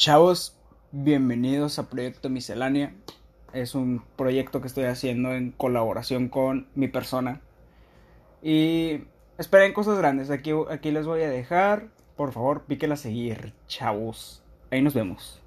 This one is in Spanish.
Chavos, bienvenidos a Proyecto Miscelánea. Es un proyecto que estoy haciendo en colaboración con mi persona. Y esperen cosas grandes. Aquí, aquí les voy a dejar. Por favor, píquela a seguir, chavos. Ahí nos vemos.